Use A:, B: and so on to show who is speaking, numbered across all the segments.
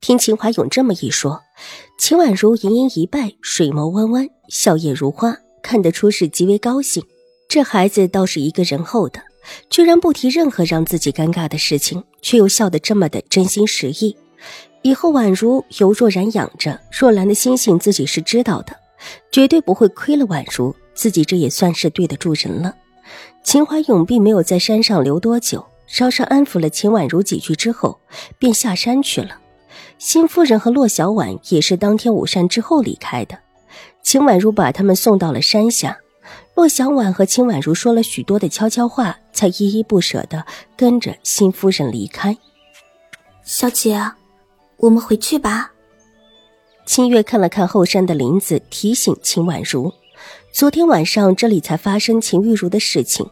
A: 听秦怀勇这么一说，秦婉如盈盈一拜，水眸弯弯，笑靥如花，看得出是极为高兴。这孩子倒是一个仁厚的，居然不提任何让自己尴尬的事情，却又笑得这么的真心实意。以后宛如由若然养着，若兰的心性自己是知道的，绝对不会亏了宛如。自己这也算是对得住人了。秦怀勇并没有在山上留多久，稍稍安抚了秦婉如几句之后，便下山去了。新夫人和骆小婉也是当天午膳之后离开的。秦婉如把他们送到了山下，骆小婉和秦婉如说了许多的悄悄话，才依依不舍的跟着新夫人离开。
B: 小姐，我们回去吧。
A: 清月看了看后山的林子，提醒秦婉如：昨天晚上这里才发生秦玉茹的事情。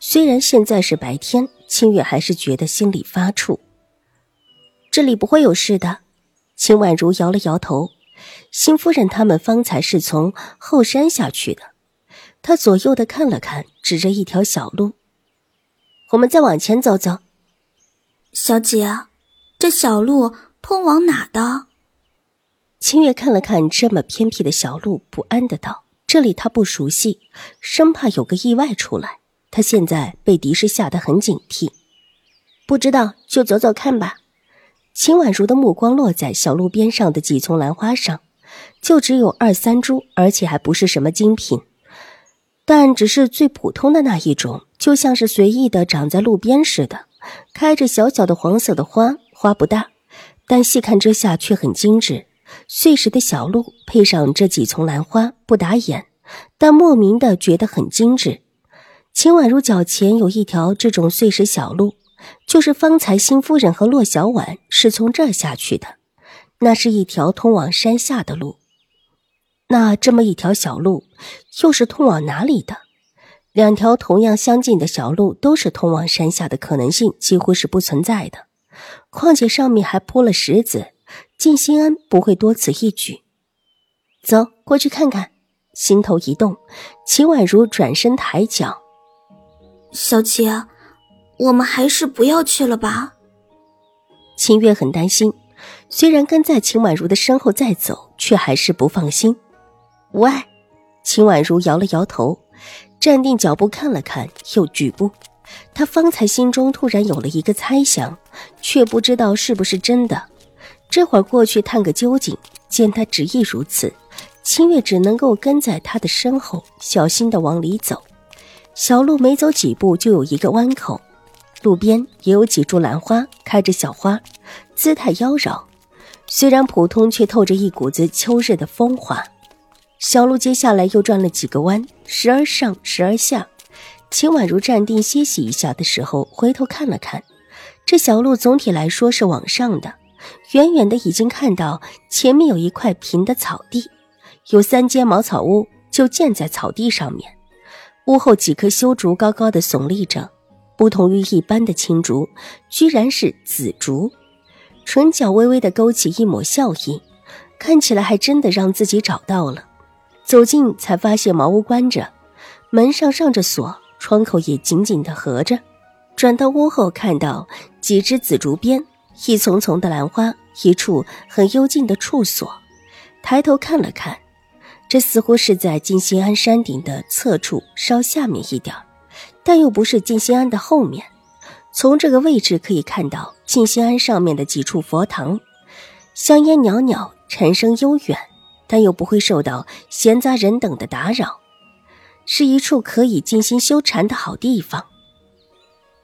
A: 虽然现在是白天，清月还是觉得心里发怵。这里不会有事的。秦婉如摇了摇头，新夫人他们方才是从后山下去的。她左右的看了看，指着一条小路：“我们再往前走走。”
B: 小姐，这小路通往哪的？
A: 清月看了看这么偏僻的小路，不安的道：“这里她不熟悉，生怕有个意外出来。她现在被敌视，吓得很警惕。不知道就走走看吧。”秦婉如的目光落在小路边上的几丛兰花上，就只有二三株，而且还不是什么精品，但只是最普通的那一种，就像是随意的长在路边似的，开着小小的黄色的花，花不大，但细看之下却很精致。碎石的小路配上这几丛兰花，不打眼，但莫名的觉得很精致。秦婉如脚前有一条这种碎石小路。就是方才新夫人和骆小婉是从这儿下去的，那是一条通往山下的路。那这么一条小路，又是通往哪里的？两条同样相近的小路都是通往山下的可能性几乎是不存在的。况且上面还铺了石子，静心安不会多此一举。走过去看看。心头一动，秦婉如转身抬脚，
B: 小姐。我们还是不要去了吧。
A: 秦月很担心，虽然跟在秦婉如的身后在走，却还是不放心。无碍。秦婉如摇了摇头，站定脚步看了看，又举步。她方才心中突然有了一个猜想，却不知道是不是真的。这会儿过去探个究竟。见他执意如此，秦月只能够跟在他的身后，小心的往里走。小路没走几步，就有一个弯口。路边也有几株兰花，开着小花，姿态妖娆。虽然普通，却透着一股子秋日的风华。小路接下来又转了几个弯，时而上，时而下。秦婉如站定歇息一下的时候，回头看了看，这小路总体来说是往上的。远远的已经看到前面有一块平的草地，有三间茅草屋就建在草地上面。屋后几棵修竹高高的耸立着。不同于一般的青竹，居然是紫竹，唇角微微的勾起一抹笑意，看起来还真的让自己找到了。走近才发现茅屋关着，门上上着锁，窗口也紧紧的合着。转到屋后，看到几只紫竹边，一丛丛的兰花，一处很幽静的处所。抬头看了看，这似乎是在静心庵山顶的侧处稍下面一点儿。但又不是静心庵的后面，从这个位置可以看到静心庵上面的几处佛堂，香烟袅袅，禅声悠远，但又不会受到闲杂人等的打扰，是一处可以静心修禅的好地方。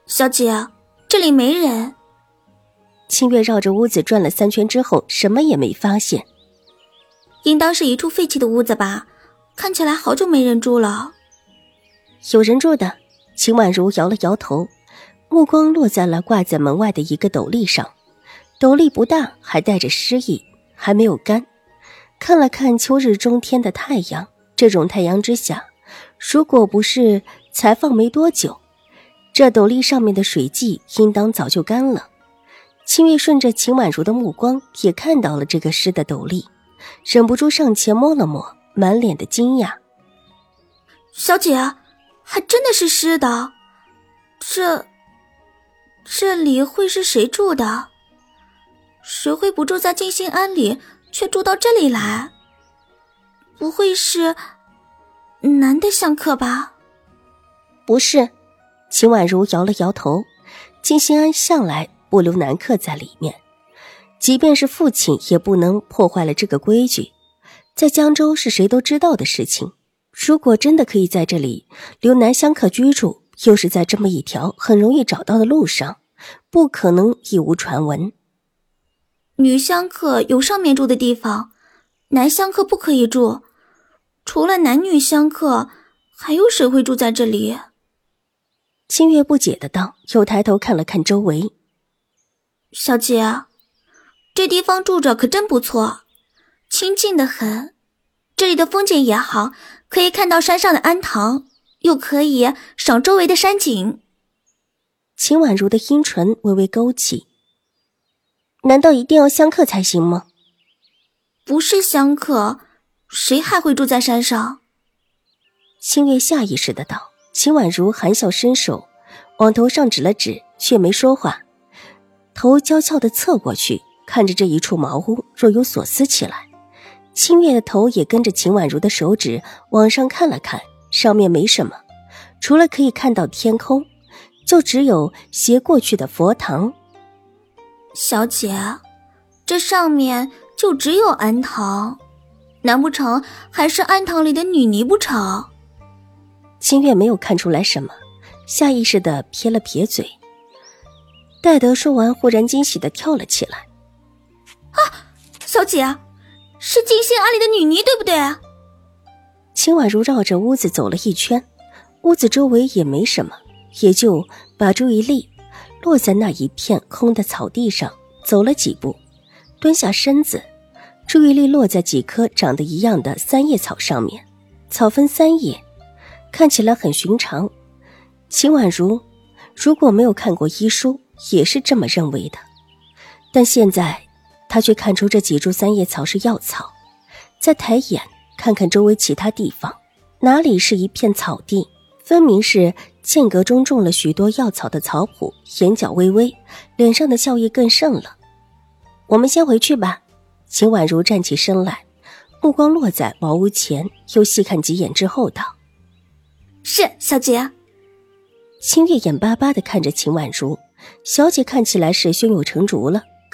B: 小姐，这里没人。
A: 清月绕着屋子转了三圈之后，什么也没发现，
B: 应当是一处废弃的屋子吧？看起来好久没人住了。
A: 有人住的。秦婉如摇了摇头，目光落在了挂在门外的一个斗笠上。斗笠不大，还带着湿意，还没有干。看了看秋日中天的太阳，这种太阳之下，如果不是才放没多久，这斗笠上面的水迹应当早就干了。清月顺着秦婉如的目光，也看到了这个湿的斗笠，忍不住上前摸了摸，满脸的惊讶：“
B: 小姐，还真的是湿的，这这里会是谁住的？谁会不住在静心庵里？”却住到这里来，不会是男的香客吧？
A: 不是，秦婉如摇了摇头。金心安向来不留男客在里面，即便是父亲也不能破坏了这个规矩。在江州是谁都知道的事情。如果真的可以在这里留男香客居住，又是在这么一条很容易找到的路上，不可能一无传闻。
B: 女香客有上面住的地方，男香客不可以住。除了男女香客，还有谁会住在这里？
A: 清月不解的道，又抬头看了看周围。
B: 小姐，这地方住着可真不错，清静的很。这里的风景也好，可以看到山上的庵堂，又可以赏周围的山景。
A: 秦婉如的阴唇微微勾起。难道一定要相克才行吗？
B: 不是相克，谁还会住在山上？
A: 清月下意识的道。秦婉如含笑伸手往头上指了指，却没说话，头娇俏的侧过去，看着这一处茅屋，若有所思起来。清月的头也跟着秦婉如的手指往上看了看，上面没什么，除了可以看到天空，就只有斜过去的佛堂。
B: 小姐，这上面就只有庵堂，难不成还是庵堂里的女尼不成？
A: 清月没有看出来什么，下意识的撇了撇嘴。戴德说完，忽然惊喜的跳了起来：“
B: 啊，小姐，是静心庵里的女尼，对不对啊？”
A: 秦婉如绕着屋子走了一圈，屋子周围也没什么，也就把注意力。落在那一片空的草地上，走了几步，蹲下身子，注意力落在几棵长得一样的三叶草上面。草分三叶，看起来很寻常。秦婉如如果没有看过医书，也是这么认为的。但现在，她却看出这几株三叶草是药草。再抬眼看看周围其他地方，哪里是一片草地？分明是。间隔中种了许多药草的草圃，眼角微微，脸上的笑意更盛了。我们先回去吧。秦婉如站起身来，目光落在茅屋前，又细看几眼之后道：“
B: 是小姐。”
A: 清月眼巴巴的看着秦婉如，小姐看起来是胸有成竹了，